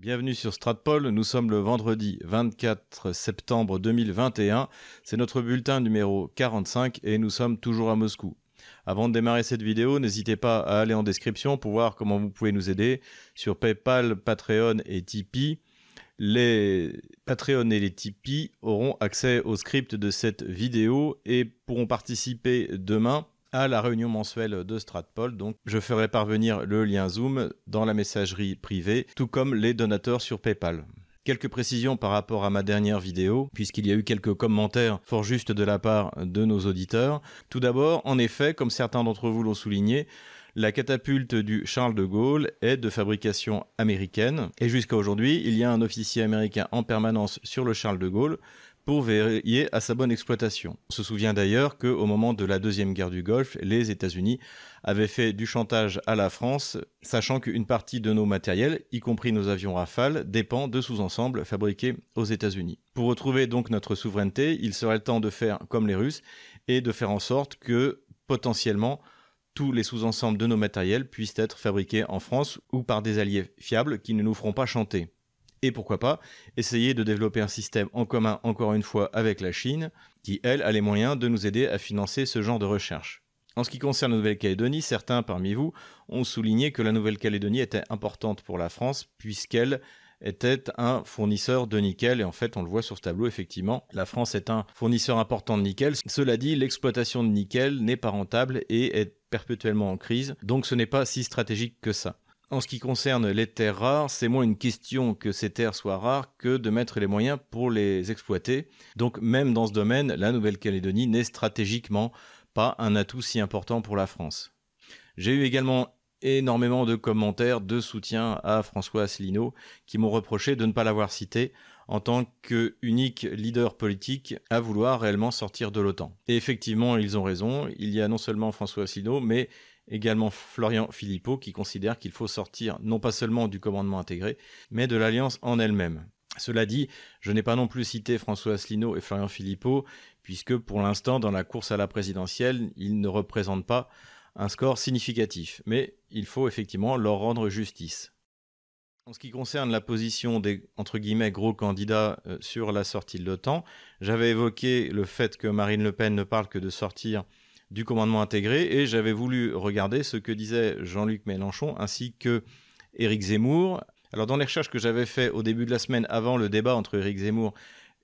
Bienvenue sur Stratpol, nous sommes le vendredi 24 septembre 2021, c'est notre bulletin numéro 45 et nous sommes toujours à Moscou. Avant de démarrer cette vidéo, n'hésitez pas à aller en description pour voir comment vous pouvez nous aider sur PayPal, Patreon et Tipeee. Les Patreon et les Tipeee auront accès au script de cette vidéo et pourront participer demain à la réunion mensuelle de Stratpol. Donc, je ferai parvenir le lien Zoom dans la messagerie privée, tout comme les donateurs sur PayPal. Quelques précisions par rapport à ma dernière vidéo, puisqu'il y a eu quelques commentaires fort justes de la part de nos auditeurs. Tout d'abord, en effet, comme certains d'entre vous l'ont souligné, la catapulte du Charles de Gaulle est de fabrication américaine et jusqu'à aujourd'hui, il y a un officier américain en permanence sur le Charles de Gaulle pour veiller à sa bonne exploitation. On se souvient d'ailleurs qu'au moment de la Deuxième Guerre du Golfe, les États-Unis avaient fait du chantage à la France, sachant qu'une partie de nos matériels, y compris nos avions Rafale, dépend de sous-ensembles fabriqués aux États-Unis. Pour retrouver donc notre souveraineté, il serait temps de faire comme les Russes et de faire en sorte que potentiellement tous les sous-ensembles de nos matériels puissent être fabriqués en France ou par des alliés fiables qui ne nous feront pas chanter et pourquoi pas essayer de développer un système en commun encore une fois avec la Chine, qui elle a les moyens de nous aider à financer ce genre de recherche. En ce qui concerne la Nouvelle-Calédonie, certains parmi vous ont souligné que la Nouvelle-Calédonie était importante pour la France puisqu'elle était un fournisseur de nickel. Et en fait on le voit sur ce tableau effectivement la France est un fournisseur important de nickel. Cela dit l'exploitation de nickel n'est pas rentable et est perpétuellement en crise. Donc ce n'est pas si stratégique que ça en ce qui concerne les terres rares, c'est moins une question que ces terres soient rares que de mettre les moyens pour les exploiter. Donc même dans ce domaine, la Nouvelle-Calédonie n'est stratégiquement pas un atout si important pour la France. J'ai eu également énormément de commentaires de soutien à François Asselineau qui m'ont reproché de ne pas l'avoir cité en tant qu'unique leader politique à vouloir réellement sortir de l'OTAN. Et effectivement, ils ont raison. Il y a non seulement François Asselineau, mais également Florian Philippot qui considère qu'il faut sortir non pas seulement du commandement intégré, mais de l'alliance en elle-même. Cela dit, je n'ai pas non plus cité François Asselineau et Florian Philippot, puisque pour l'instant, dans la course à la présidentielle, ils ne représentent pas un score significatif. Mais il faut effectivement leur rendre justice. En ce qui concerne la position des gros candidats euh, sur la sortie de l'OTAN, j'avais évoqué le fait que Marine Le Pen ne parle que de sortir du commandement intégré et j'avais voulu regarder ce que disait Jean-Luc Mélenchon ainsi que Éric Zemmour. Alors dans les recherches que j'avais fait au début de la semaine avant le débat entre Éric Zemmour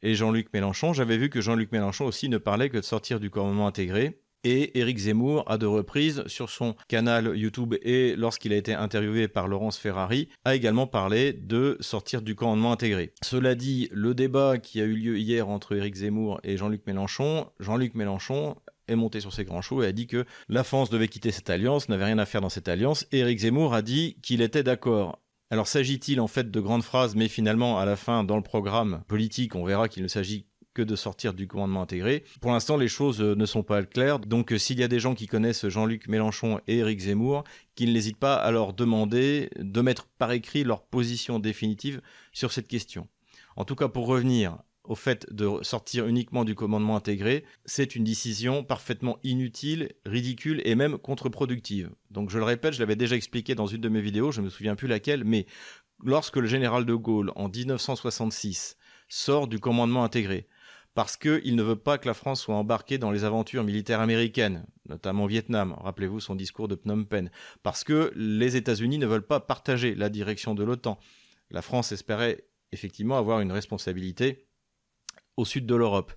et Jean-Luc Mélenchon, j'avais vu que Jean-Luc Mélenchon aussi ne parlait que de sortir du commandement intégré. Et Éric Zemmour, à deux reprises, sur son canal YouTube et lorsqu'il a été interviewé par Laurence Ferrari, a également parlé de sortir du commandement intégré. Cela dit, le débat qui a eu lieu hier entre Éric Zemmour et Jean-Luc Mélenchon, Jean-Luc Mélenchon est monté sur ses grands chevaux et a dit que la France devait quitter cette alliance, n'avait rien à faire dans cette alliance, Éric Zemmour a dit qu'il était d'accord. Alors s'agit-il en fait de grandes phrases, mais finalement à la fin dans le programme politique, on verra qu'il ne s'agit que de sortir du commandement intégré. Pour l'instant, les choses euh, ne sont pas claires. Donc, euh, s'il y a des gens qui connaissent Jean-Luc Mélenchon et Éric Zemmour, qu'ils n'hésitent pas à leur demander de mettre par écrit leur position définitive sur cette question. En tout cas, pour revenir au fait de sortir uniquement du commandement intégré, c'est une décision parfaitement inutile, ridicule et même contre-productive. Donc je le répète, je l'avais déjà expliqué dans une de mes vidéos, je ne me souviens plus laquelle, mais lorsque le général de Gaulle, en 1966, sort du commandement intégré, parce qu'il ne veut pas que la France soit embarquée dans les aventures militaires américaines, notamment Vietnam, rappelez-vous son discours de Phnom Penh, parce que les États-Unis ne veulent pas partager la direction de l'OTAN. La France espérait effectivement avoir une responsabilité au sud de l'Europe.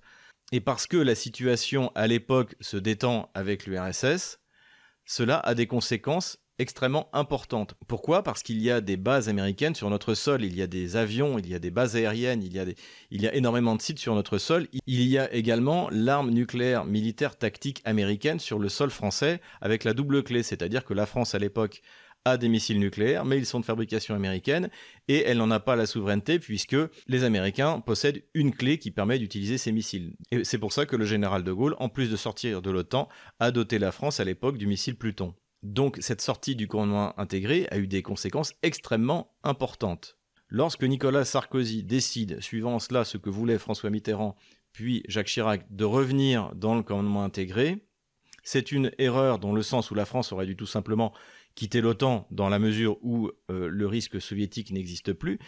Et parce que la situation à l'époque se détend avec l'URSS, cela a des conséquences extrêmement importantes. Pourquoi? Parce qu'il y a des bases américaines sur notre sol, il y a des avions, il y a des bases aériennes, il y a, énormément de sites sur notre sol. Il y a également l'arme nucléaire militaire tactique américaine sur le sol français avec la double clé, c'est-à-dire que la France à l'époque a des missiles nucléaires, mais ils sont de fabrication américaine et elle n'en a pas la souveraineté puisque les Américains possèdent une clé qui permet d'utiliser ces missiles. Et c'est pour ça que le général de Gaulle, en plus de sortir de l'OTAN, a doté la France à l'époque du missile Pluton. Donc cette sortie du commandement intégré a eu des conséquences extrêmement importantes. Lorsque Nicolas Sarkozy décide, suivant cela ce que voulait François Mitterrand, puis Jacques Chirac, de revenir dans le commandement intégré, c'est une erreur dans le sens où la France aurait dû tout simplement quitter l'OTAN dans la mesure où euh, le risque soviétique n'existe plus,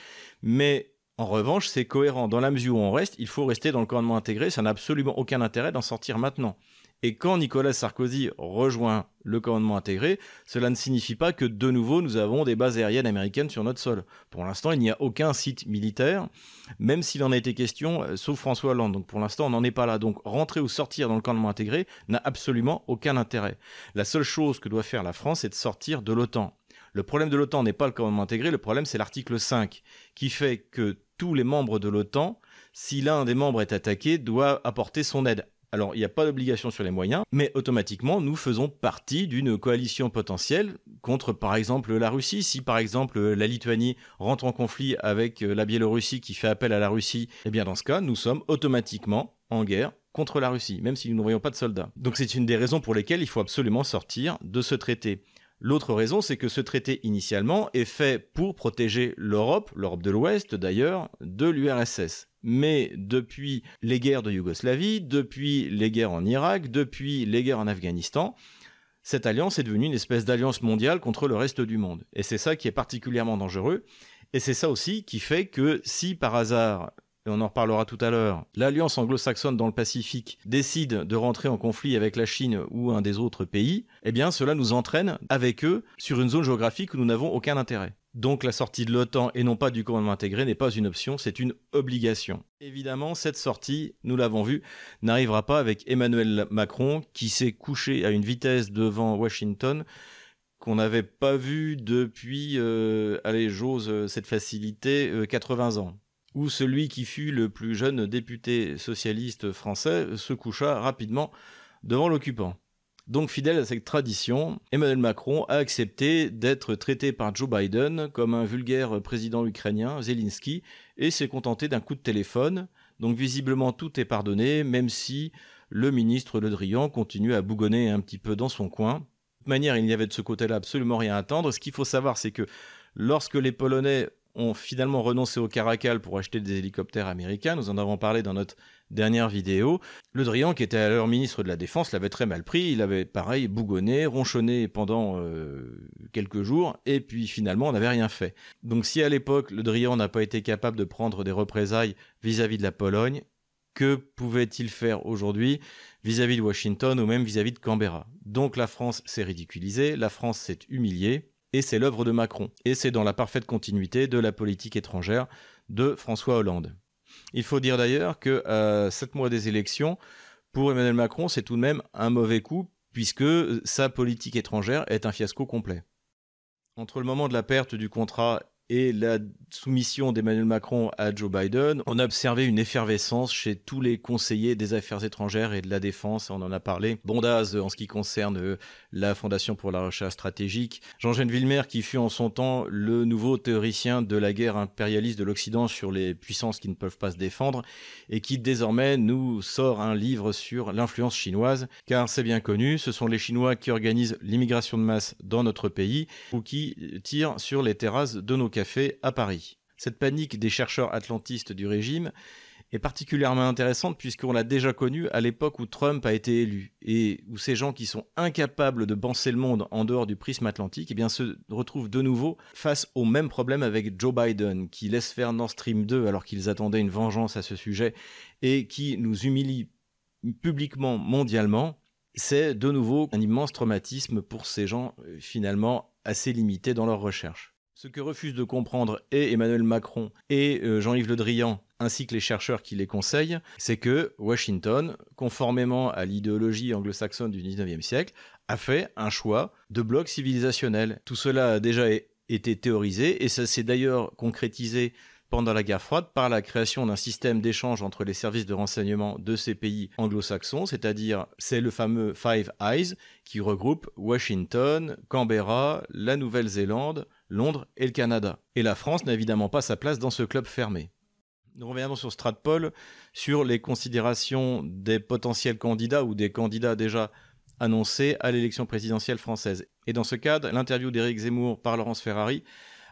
mais en revanche, c'est cohérent. Dans la mesure où on reste, il faut rester dans le commandement intégré, ça n'a absolument aucun intérêt d'en sortir maintenant. Et quand Nicolas Sarkozy rejoint le commandement intégré, cela ne signifie pas que de nouveau nous avons des bases aériennes américaines sur notre sol. Pour l'instant, il n'y a aucun site militaire, même s'il en a été question, euh, sauf François Hollande. Donc pour l'instant, on n'en est pas là. Donc rentrer ou sortir dans le commandement intégré n'a absolument aucun intérêt. La seule chose que doit faire la France, c'est de sortir de l'OTAN. Le problème de l'OTAN n'est pas le commandement intégré, le problème c'est l'article 5, qui fait que tous les membres de l'OTAN, si l'un des membres est attaqué, doit apporter son aide. Alors, il n'y a pas d'obligation sur les moyens, mais automatiquement, nous faisons partie d'une coalition potentielle contre, par exemple, la Russie. Si, par exemple, la Lituanie rentre en conflit avec euh, la Biélorussie qui fait appel à la Russie, eh bien, dans ce cas, nous sommes automatiquement en guerre contre la Russie, même si nous n'envoyons pas de soldats. Donc, c'est une des raisons pour lesquelles il faut absolument sortir de ce traité. L'autre raison, c'est que ce traité initialement est fait pour protéger l'Europe, l'Europe de l'Ouest d'ailleurs, de l'URSS. Mais depuis les guerres de Yougoslavie, depuis les guerres en Irak, depuis les guerres en Afghanistan, cette alliance est devenue une espèce d'alliance mondiale contre le reste du monde. Et c'est ça qui est particulièrement dangereux. Et c'est ça aussi qui fait que si par hasard et on en reparlera tout à l'heure, l'alliance anglo-saxonne dans le Pacifique décide de rentrer en conflit avec la Chine ou un des autres pays, eh bien cela nous entraîne avec eux sur une zone géographique où nous n'avons aucun intérêt. Donc la sortie de l'OTAN et non pas du commandement intégré n'est pas une option, c'est une obligation. Évidemment, cette sortie, nous l'avons vu, n'arrivera pas avec Emmanuel Macron qui s'est couché à une vitesse devant Washington qu'on n'avait pas vu depuis, euh, allez, j'ose euh, cette facilité, 80 euh, ans où celui qui fut le plus jeune député socialiste français se coucha rapidement devant l'occupant. Donc fidèle à cette tradition, Emmanuel Macron a accepté d'être traité par Joe Biden comme un vulgaire président ukrainien, Zelensky, et s'est contenté d'un coup de téléphone. Donc visiblement tout est pardonné, même si le ministre Le Drian continue à bougonner un petit peu dans son coin. De toute manière, il n'y avait de ce côté-là absolument rien à attendre. Ce qu'il faut savoir, c'est que lorsque les Polonais ont finalement renoncé au Caracal pour acheter des hélicoptères américains. Nous en avons parlé dans notre dernière vidéo. Le Drian, qui était alors ministre de la Défense, l'avait très mal pris. Il avait, pareil, bougonné, ronchonné pendant euh, quelques jours, et puis finalement, on n'avait rien fait. Donc si à l'époque, le Drian n'a pas été capable de prendre des représailles vis-à-vis de la Pologne, que pouvait-il faire aujourd'hui vis-à-vis de Washington ou même vis à -vis de Canberra? Donc la France s'est ridiculisée, la France s'est humiliée, et c'est l'œuvre de Macron, et c'est dans la parfaite continuité de la politique étrangère de François Hollande. Il faut dire d'ailleurs que à sept mois des élections, pour Emmanuel Macron, c'est tout de même un mauvais coup, puisque sa politique étrangère est un fiasco complet. Entre le moment de la perte du contrat et la soumission d'Emmanuel Macron à Joe Biden, on a observé une effervescence chez tous les conseillers des affaires étrangères et de la défense, on en a parlé. Bondaz en ce qui concerne euh, la Fondation pour la recherche stratégique, Jean-Jean Villemer qui fut en son temps le nouveau théoricien de la guerre impérialiste de l'Occident sur les puissances qui ne peuvent pas se défendre et qui désormais nous sort un livre sur l'influence chinoise, car c'est bien connu, ce sont les Chinois qui organisent l'immigration de masse dans notre pays ou qui tirent sur les terrasses de nos cafés à Paris. Cette panique des chercheurs atlantistes du régime est particulièrement intéressante puisqu'on l'a déjà connue à l'époque où Trump a été élu et où ces gens qui sont incapables de penser le monde en dehors du prisme atlantique eh se retrouvent de nouveau face au même problème avec Joe Biden qui laisse faire Nord Stream 2 alors qu'ils attendaient une vengeance à ce sujet et qui nous humilie publiquement mondialement. C'est de nouveau un immense traumatisme pour ces gens euh, finalement assez limités dans leurs recherches. Ce que refusent de comprendre et Emmanuel Macron et euh, Jean-Yves Le Drian, ainsi que les chercheurs qui les conseillent, c'est que Washington, conformément à l'idéologie anglo-saxonne du 19e siècle, a fait un choix de bloc civilisationnel. Tout cela a déjà été théorisé et ça s'est d'ailleurs concrétisé pendant la guerre froide par la création d'un système d'échange entre les services de renseignement de ces pays anglo-saxons, c'est-à-dire c'est le fameux Five Eyes qui regroupe Washington, Canberra, la Nouvelle-Zélande, Londres et le Canada. Et la France n'a évidemment pas sa place dans ce club fermé. Nous reviendrons sur Stratpol, sur les considérations des potentiels candidats ou des candidats déjà annoncés à l'élection présidentielle française. Et dans ce cadre, l'interview d'Éric Zemmour par Laurence Ferrari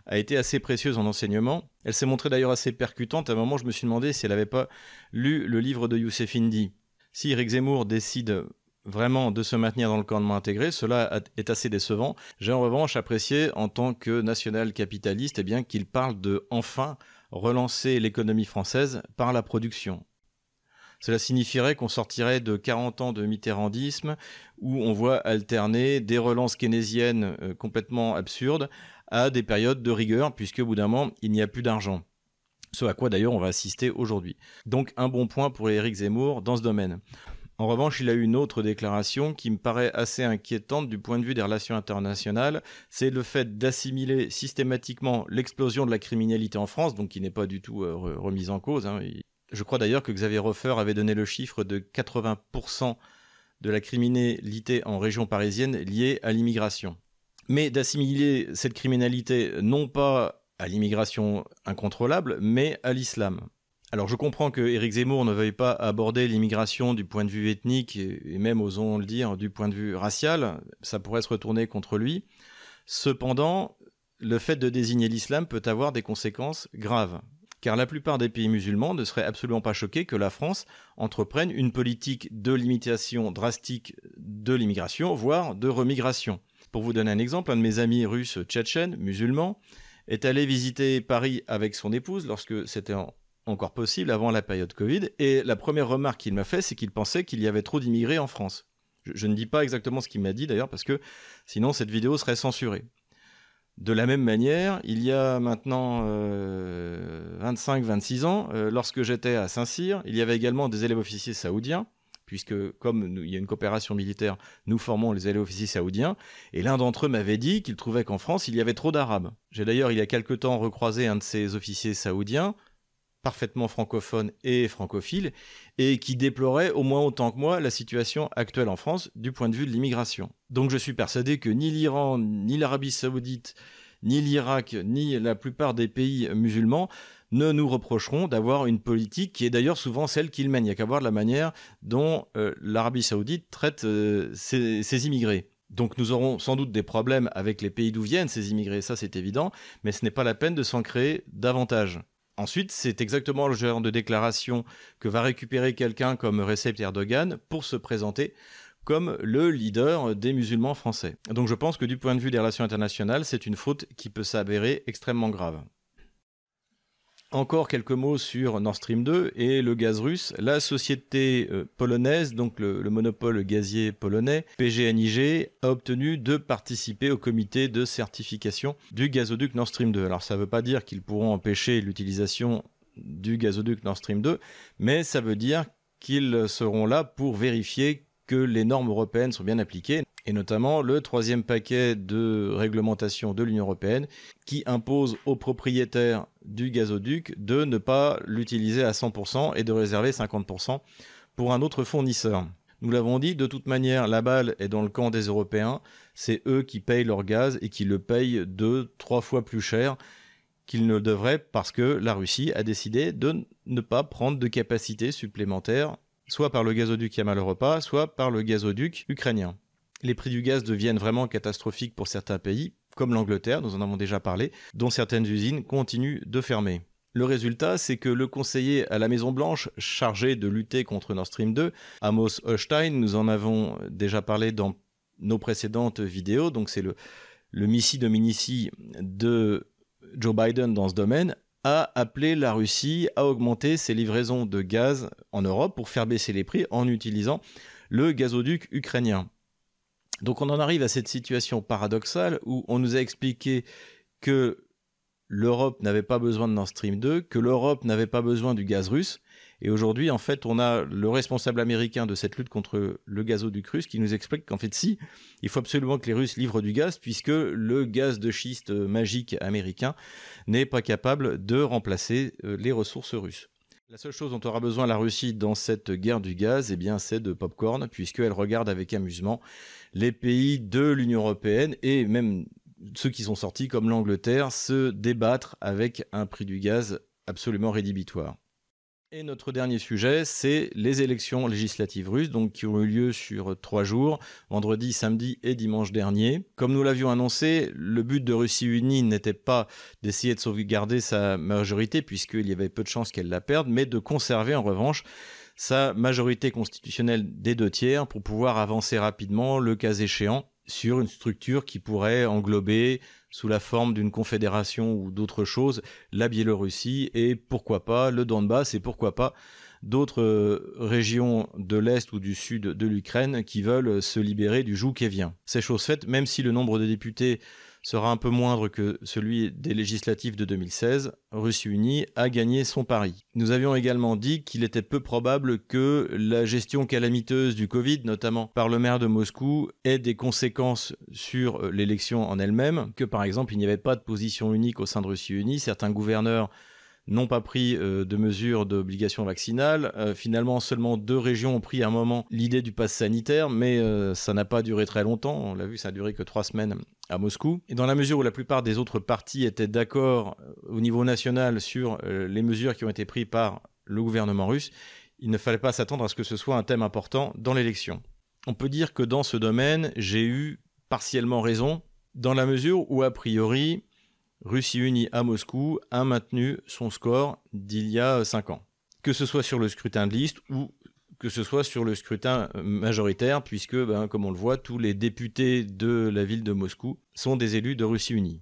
a été assez précieuse en enseignement. Elle s'est montrée d'ailleurs assez percutante. À un moment, je me suis demandé si elle n'avait pas lu le livre de Youssef Indy. Si Éric Zemmour décide vraiment de se maintenir dans le commandement intégré, cela est assez décevant. J'ai en revanche apprécié en tant que national-capitaliste eh bien qu'il parle de enfin relancer l'économie française par la production. Cela signifierait qu'on sortirait de 40 ans de mitterrandisme où on voit alterner des relances keynésiennes euh, complètement absurdes à des périodes de rigueur puisque au bout d'un moment il n'y a plus d'argent. Ce à quoi d'ailleurs on va assister aujourd'hui. Donc un bon point pour Éric Zemmour dans ce domaine. En revanche, il a eu une autre déclaration qui me paraît assez inquiétante du point de vue des relations internationales, c'est le fait d'assimiler systématiquement l'explosion de la criminalité en France, donc qui n'est pas du tout euh, remise en cause. Hein. Je crois d'ailleurs que Xavier Roffer avait donné le chiffre de 80% de la criminalité en région parisienne liée à l'immigration. Mais d'assimiler cette criminalité non pas à l'immigration incontrôlable, mais à l'islam. Alors je comprends que Éric Zemmour ne veuille pas aborder l'immigration du point de vue ethnique et même, osons le dire, du point de vue racial. Ça pourrait se retourner contre lui. Cependant, le fait de désigner l'islam peut avoir des conséquences graves. Car la plupart des pays musulmans ne seraient absolument pas choqués que la France entreprenne une politique de limitation drastique de l'immigration, voire de remigration. Pour vous donner un exemple, un de mes amis russes tchétchènes, musulmans, est allé visiter Paris avec son épouse lorsque c'était en encore possible avant la période Covid. Et la première remarque qu'il m'a fait, c'est qu'il pensait qu'il y avait trop d'immigrés en France. Je, ne dis pas exactement ce qu'il m'a dit d'ailleurs, parce que sinon cette vidéo serait censurée. De la même manière, il y a maintenant 25-26 euh, ans, euh, lorsque j'étais à Saint-Cyr, il y avait également des élèves officiers saoudiens, puisque comme il y a une coopération militaire, nous formons les élèves officiers saoudiens, et l'un d'entre eux m'avait dit qu'il trouvait qu'en France, il y avait trop d'Arabes. J'ai d'ailleurs, il y a quelque temps, recroisé un de ces officiers saoudiens, parfaitement francophone et francophile, et qui déplorait au moins autant que moi la situation actuelle en France du point de vue de l'immigration. Donc je suis persuadé que ni l'Iran, ni l'Arabie saoudite, ni l'Irak, ni la plupart des pays musulmans ne nous reprocheront d'avoir une politique qui est d'ailleurs souvent celle qu'ils mènent. Il n'y a qu'à voir la manière dont euh, l'Arabie saoudite traite euh, ses immigrés. Donc nous aurons sans doute des problèmes avec les pays d'où viennent ces immigrés, ça c'est évident, mais ce n'est pas la peine de s'en créer davantage. Ensuite, c'est exactement le genre de déclaration que va récupérer quelqu'un comme Recep Erdogan pour se présenter comme le leader des musulmans français. Donc je pense que du point de vue des relations internationales, c'est une faute qui peut s'avérer extrêmement grave. Encore quelques mots sur Nord Stream 2 et le gaz russe. La société euh, polonaise, donc le, monopole gazier polonais, PGNIG, a obtenu de participer au comité de certification du gazoduc Nord Stream 2. Alors ça ne veut pas dire qu'ils pourront empêcher l'utilisation du gazoduc Nord Stream 2, mais ça veut dire qu'ils seront là pour vérifier que les normes européennes sont bien appliquées, et notamment le troisième paquet de réglementation de l'Union européenne qui impose aux propriétaires du gazoduc de ne pas l'utiliser à 100% et de réserver 50% pour un autre fournisseur. Nous l'avons dit, de toute manière, la balle est dans le camp des Européens. C'est eux qui payent leur gaz et qui le payent deux, trois fois plus cher qu'ils ne devraient parce que la Russie a décidé de ne pas prendre de capacité supplémentaire soit par le gazoduc Yamal Europa, soit par le gazoduc ukrainien. Les prix du gaz deviennent vraiment catastrophiques pour certains pays, comme l'Angleterre, nous en avons déjà parlé, dont certaines usines continuent de fermer. Le résultat, c'est que le conseiller à la Maison-Blanche, chargé de lutter contre Nord Stream 2, Amos Hochstein, nous en avons déjà parlé dans nos précédentes vidéos, donc c'est le, le Missi Dominici de Joe Biden dans ce domaine, a appelé la Russie à augmenter ses livraisons de gaz en Europe pour faire baisser les prix en utilisant le gazoduc ukrainien. Donc on en arrive à cette situation paradoxale où on nous a expliqué que l'Europe n'avait pas besoin de Nord Stream 2, que l'Europe n'avait pas besoin du gaz russe, et aujourd'hui, en fait, on a le responsable américain de cette lutte contre le gazoduc russe qui nous explique qu'en fait, si, il faut absolument que les Russes livrent du gaz puisque le gaz de schiste magique américain n'est pas capable de remplacer euh, les ressources russes. La seule chose dont aura besoin la Russie dans cette guerre du gaz, eh bien, c'est de popcorn, puisqu'elle regarde avec amusement les pays de l'Union européenne et même ceux qui sont sortis comme l'Angleterre se débattre avec un prix du gaz absolument rédhibitoire. Et notre dernier sujet, c'est les élections législatives russes, donc qui ont eu lieu sur trois jours, vendredi, samedi et dimanche dernier. Comme nous l'avions annoncé, le but de Russie unie n'était pas d'essayer de sauvegarder sa majorité, puisqu'il y avait peu de chances qu'elle la perde, mais de conserver en revanche sa majorité constitutionnelle des deux tiers pour pouvoir avancer rapidement, le cas échéant, sur une structure qui pourrait englober, sous la forme d'une confédération ou d'autre chose, la Biélorussie et pourquoi pas le Donbass et pourquoi pas d'autres euh, régions de l'Est ou du Sud de l'Ukraine qui veulent se libérer du joug vient. C'est chose faite, même si le nombre de députés sera un peu moindre que celui des législatives de 2016, Russie Unie a gagné son pari. Nous avions également dit qu'il était peu probable que la gestion calamiteuse du Covid, notamment par le maire de Moscou, ait des conséquences sur euh, l'élection en elle-même, que par exemple il n'y avait pas de position unique au sein de Russie Unie, certains gouverneurs n'ont pas pris euh, de mesures d'obligation vaccinale. Euh, finalement, seulement deux régions ont pris à un moment l'idée du pass sanitaire, mais euh, ça n'a pas duré très longtemps. On l'a vu, ça a duré que trois semaines à Moscou. Et dans la mesure où la plupart des autres partis étaient d'accord au niveau national sur les mesures qui ont été prises par le gouvernement russe, il ne fallait pas s'attendre à ce que ce soit un thème important dans l'élection. On peut dire que dans ce domaine, j'ai eu partiellement raison, dans la mesure où, a priori, Russie Unie à Moscou a maintenu son score d'il y a 5 ans. Que ce soit sur le scrutin de liste ou que ce soit sur le scrutin majoritaire, puisque, ben, comme on le voit, tous les députés de la ville de Moscou sont des élus de Russie Unie.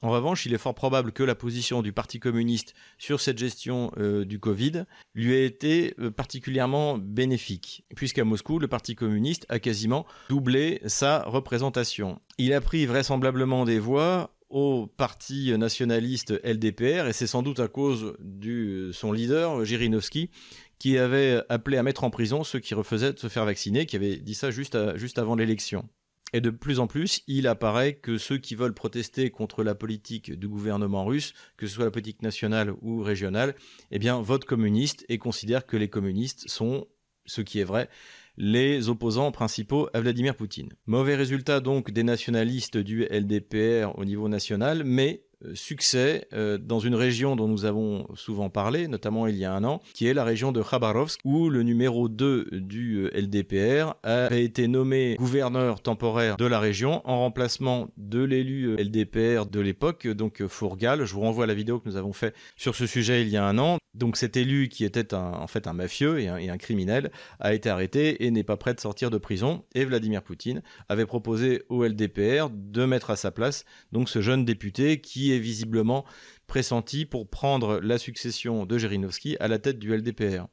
En revanche, il est fort probable que la position du Parti communiste sur cette gestion euh, du Covid lui ait été euh, particulièrement bénéfique, puisqu'à Moscou, le Parti communiste a quasiment doublé sa représentation. Il a pris vraisemblablement des voix au parti nationaliste LDPR, et c'est sans doute à cause de son leader, Jirinovski, qui avait appelé à mettre en prison ceux qui refusaient de se faire vacciner, qui avait dit ça juste, avant l'élection. Et de plus en plus, il apparaît que ceux qui veulent protester contre la politique du gouvernement russe, que ce soit la politique nationale ou régionale, eh bien, votent communistes et considèrent que les communistes sont, ce qui est vrai, les opposants principaux à Vladimir Poutine. Mauvais résultat donc des nationalistes du LDPR au niveau national, mais succès euh, dans une région dont nous avons souvent parlé, notamment il y a un an, qui est la région de Khabarovsk, où le numéro 2 du euh, LDPR a été nommé gouverneur temporaire de la région en remplacement de l'élu LDPR de l'époque, donc Fourgal. Je vous renvoie à la vidéo que nous avons fait sur ce sujet il y a un an. Donc cet élu qui était en fait un mafieux et un, criminel a été arrêté et n'est pas prêt de sortir de prison. Et Vladimir Poutine avait proposé au LDPR de mettre à sa place donc ce jeune député qui est visiblement pressenti pour prendre la succession de Jirinovski à la tête du LDPR.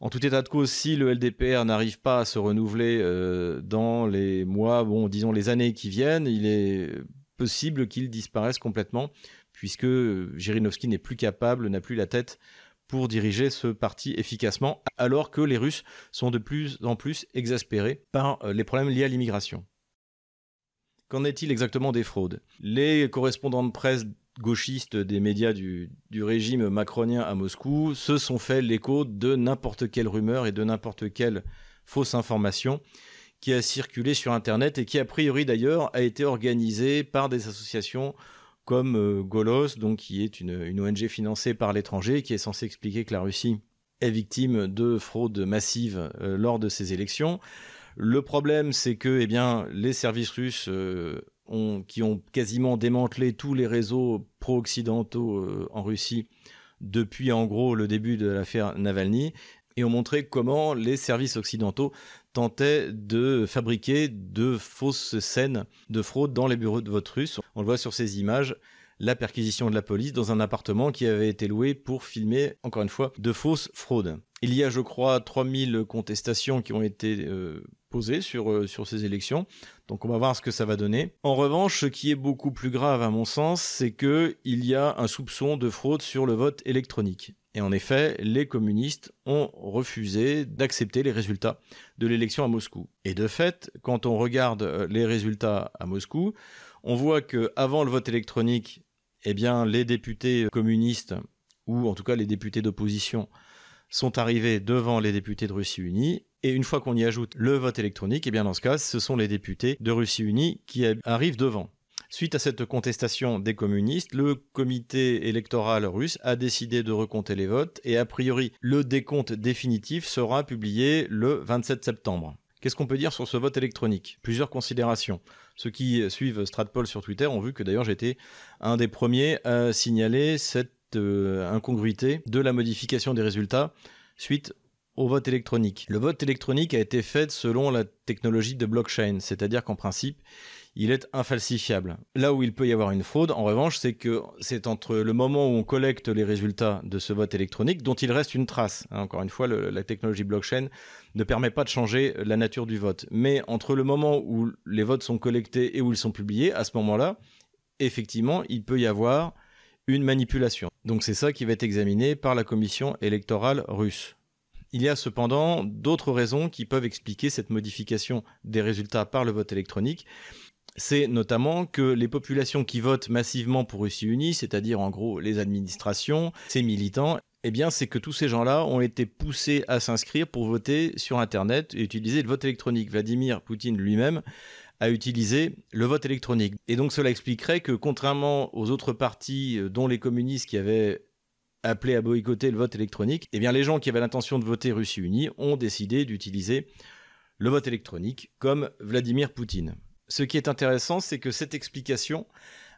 En tout état de cause, si le LDPR n'arrive pas à se renouveler euh, dans les mois, bon, disons les années qui viennent, il est possible qu'il disparaisse complètement puisque Jirinovski n'est plus capable, n'a plus la tête pour diriger ce parti efficacement, alors que les Russes sont de plus en plus exaspérés par euh, les problèmes liés à l'immigration. Qu'en est-il exactement des fraudes? Les correspondants de presse gauchistes des médias du, régime macronien à Moscou se sont fait l'écho de n'importe quelle rumeur et de n'importe quelle fausse information qui a circulé sur Internet et qui a priori d'ailleurs a été organisée par des associations comme euh, Golos, donc, qui est une, ONG financée par l'étranger, qui est censée expliquer que la Russie est victime de fraude massive euh, lors de ces élections. Le problème, c'est que eh les services russes euh, qui ont quasiment démantelé tous les réseaux pro-occidentaux en Russie depuis en gros le début de l'affaire Navalny et ont montré comment les services occidentaux tentaient de fabriquer de fausses scènes de fraude dans les bureaux de vote russes. On le voit sur ces images, la perquisition de la police dans un appartement qui avait été loué pour filmer, encore une fois, de fausses fraudes. Il y a, je crois, 3000 contestations qui ont été euh, euh, sur ces élections. Donc on va voir ce que ça va donner. En revanche, ce qui est beaucoup plus grave à mon sens, c'est qu'il y a un soupçon de fraude sur le vote électronique. Et en effet, les communistes ont refusé d'accepter les résultats de l'élection à Moscou. Et de fait, quand on regarde euh, les résultats à Moscou, on voit que avant le vote électronique, eh bien, les députés communistes ou en tout cas les députés d'opposition sont arrivés devant les députés de Russie Unie. Et une fois qu'on y ajoute le vote électronique, eh bien dans ce cas, ce sont les députés de Russie Unie qui arrivent devant. Suite à cette contestation des communistes, le comité électoral russe a décidé de recompter les votes et a priori le décompte définitif sera publié le 27 septembre. Qu'est-ce qu'on peut dire sur ce vote électronique? Plusieurs considérations. Ceux qui suivent Stratpol sur Twitter ont vu que d'ailleurs j'étais un des premiers à signaler cette euh, incongruité de la modification des résultats suite au vote électronique. Le vote électronique a été fait selon la technologie de blockchain, c'est-à-dire qu'en principe, il est infalsifiable. Là où il peut y avoir une fraude, en revanche, c'est que c'est entre le moment où on collecte les résultats de ce vote électronique dont il reste une trace. Hein, encore une fois, la technologie blockchain ne permet pas de changer la nature du vote. Mais entre le moment où les votes sont collectés et où ils sont publiés, à ce moment-là, effectivement, il peut y avoir une manipulation. Donc c'est ça qui va être examiné par la commission électorale russe. Il y a cependant d'autres raisons qui peuvent expliquer cette modification des résultats par le vote électronique c'est notamment que les populations qui votent massivement pour Russie Unie, c'est-à-dire en gros les administrations, ces militants, eh bien, c'est que tous ces gens-là ont été poussés à s'inscrire pour voter sur Internet et utiliser le vote électronique. Vladimir Poutine lui-même a utilisé le vote électronique. Et donc cela expliquerait que contrairement aux autres partis, euh, dont les communistes qui avaient appelé à boycotter le vote électronique, eh les gens qui avaient l'intention de voter Russie Unie ont décidé d'utiliser le vote électronique comme Vladimir Poutine ce qui est intéressant, c'est que cette explication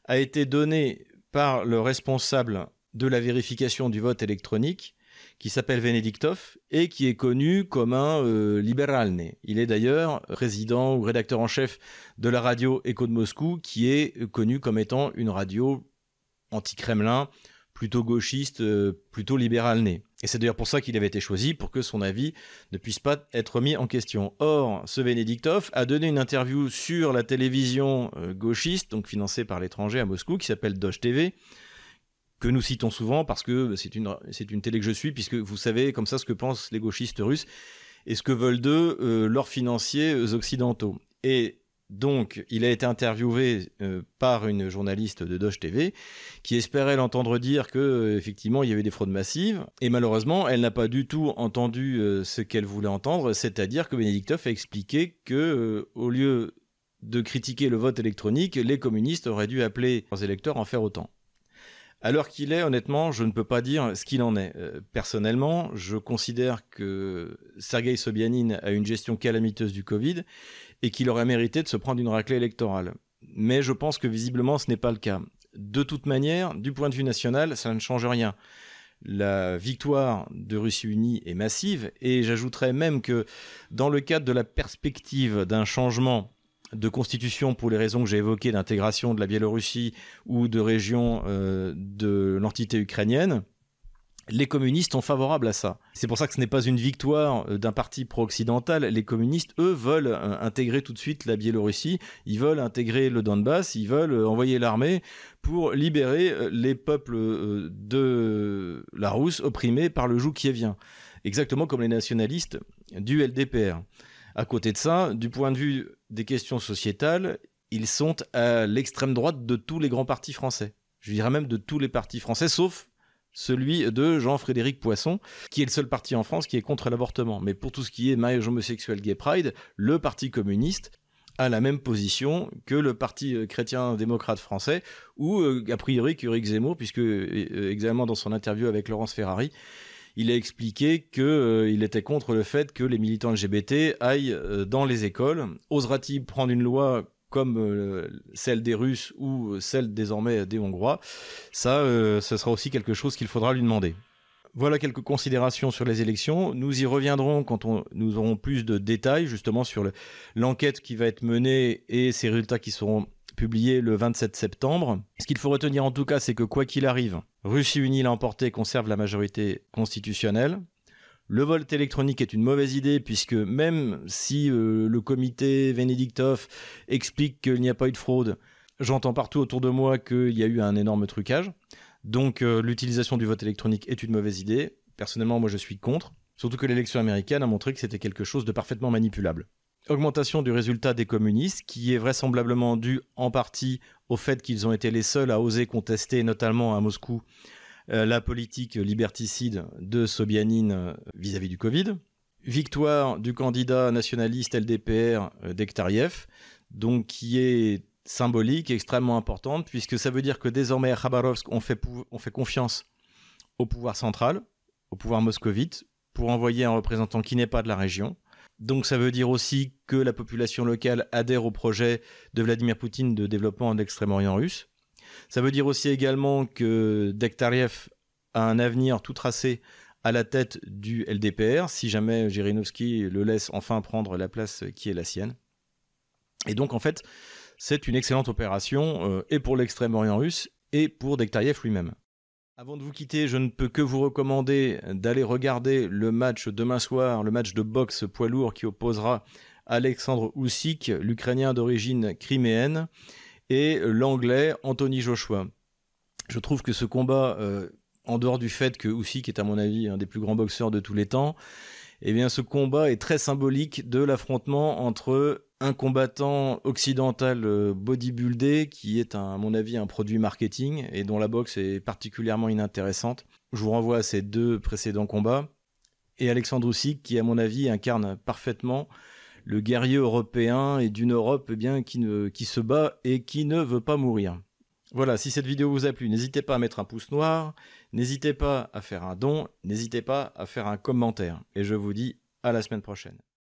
a été donnée par le responsable de la vérification du vote électronique, qui s'appelle Venediktov et qui est connu comme un euh, libéral Il est d'ailleurs résident ou rédacteur en chef de la radio Echo de Moscou, qui est connu comme étant une radio anti-Kremlin, plutôt gauchiste, euh, plutôt libéral né. Et c'est d'ailleurs pour ça qu'il avait été choisi, pour que son avis ne puisse pas être mis en question. Or, ce Venediktov a donné une interview sur la télévision euh, gauchiste, donc financée par l'étranger à Moscou, qui s'appelle Doge TV, que nous citons souvent parce que c'est une, c'est une télé que je suis, puisque vous savez comme ça ce que pensent les gauchistes russes et ce que veulent d'eux euh, leurs financiers occidentaux. Et donc, il a été interviewé euh, par une journaliste de Doge TV qui espérait l'entendre dire que euh, effectivement il y avait des fraudes massives et malheureusement elle n'a pas du tout entendu euh, ce qu'elle voulait entendre, c'est-à-dire que Benediktov a expliqué que au lieu de critiquer le vote électronique, les communistes auraient dû appeler leurs électeurs à en faire autant. L'heure qu'il est, honnêtement, je ne peux pas dire ce qu'il en est. personnellement, je considère que Sergei Sobyanin a une gestion calamiteuse du Covid et qu'il aurait mérité de se prendre une raclée électorale. Mais je pense que visiblement ce n'est pas le cas. De toute manière, du point de vue national, ça ne change rien. La victoire de Russie unie est massive et j'ajouterais même que dans le cadre de la perspective d'un changement de constitution pour les raisons que j'ai évoquées d'intégration de la Biélorussie ou de région euh, de l'entité ukrainienne, les communistes sont favorables à ça. C'est pour ça que ce n'est pas une victoire euh, d'un parti pro-occidental. Les communistes, eux, veulent euh, intégrer tout de suite la Biélorussie, ils veulent intégrer le Donbass, ils veulent envoyer l'armée pour libérer les peuples de la Rousse opprimés par le joug qui vient. Exactement comme les nationalistes du LDPR. À côté de ça, du point de vue des questions sociétales, ils sont à l'extrême droite de tous les grands partis français. Je dirais même de tous les partis français, sauf celui de Jean-Frédéric Poisson, qui est le seul parti en France qui est contre l'avortement. Mais pour tout ce qui est mariage homosexuel, gay pride, le Parti communiste a la même position que le Parti euh, chrétien-démocrate français, ou euh, a priori qu'Éric Zemmour, puisque euh, également dans son interview avec Laurence Ferrari, il a expliqué qu'il était contre le fait que les militants LGBT aillent dans les écoles. Osera-t-il prendre une loi comme euh, celle des Russes ou celle désormais des Hongrois, ça, euh, ce sera aussi quelque chose qu'il faudra lui demander. Voilà quelques considérations sur les élections. Nous y reviendrons quand nous aurons plus de détails justement sur l'enquête qui va être menée et ses résultats qui seront publiés le 27 septembre. Ce qu'il faut retenir en tout cas, c'est que quoi qu'il arrive, Russie unie l'a emporté conserve la majorité constitutionnelle. Le vote électronique est une mauvaise idée puisque même si euh, le comité Venediktov explique qu'il n'y a pas eu de fraude, j'entends partout autour de moi qu'il y a eu un énorme trucage. Donc euh, l'utilisation du vote électronique est une mauvaise idée. Personnellement, moi je suis contre. Surtout que l'élection américaine a montré que c'était quelque chose de parfaitement manipulable. Augmentation du résultat des communistes, qui est vraisemblablement due en partie au fait qu'ils ont été les seuls à oser contester, notamment à Moscou, euh, la politique liberticide de Sobyanin euh, vis-à-vis du Covid. Victoire du candidat nationaliste LDPR euh, donc qui est symbolique, extrêmement importante, puisque ça veut dire que désormais à Khabarovsk, on fait confiance au pouvoir central, au pouvoir moscovite, pour envoyer un représentant qui n'est pas de la région. Donc ça veut dire aussi que la population locale adhère au projet de Vladimir Poutine de développement de l'extrême-orient russe. Ça veut dire aussi également que Dektariev a un avenir tout tracé à la tête du LDPR, si jamais Jirinovski le laisse enfin prendre la place qui est la sienne. Et donc en fait, c'est une excellente opération, euh, et pour l'extrême-orient russe, et pour Dektayev lui-même. Avant de vous quitter, je ne peux que vous recommander d'aller regarder le match demain soir, le match de boxe poids lourd qui opposera Alexandre Usyk, l'Ukrainien d'origine criméenne, et l'Anglais Anthony Joshua. Je trouve que ce combat, euh, en dehors du fait que Usyk est à mon avis un des plus grands boxeurs de tous les temps, eh bien ce combat est très symbolique de l'affrontement entre un combattant occidental euh, bodybuildé qui est à mon avis un produit marketing et dont la boxe est particulièrement inintéressante. Je vous renvoie à ces deux précédents combats. Et Alexandre Usyk qui à mon avis incarne parfaitement le guerrier européen et d'une Europe eh bien qui, se bat et qui ne veut pas mourir. Voilà, si cette vidéo vous a plu, n'hésitez pas à mettre un pouce noir, n'hésitez pas à faire un don, n'hésitez pas à faire un commentaire. Et je vous dis à la semaine prochaine.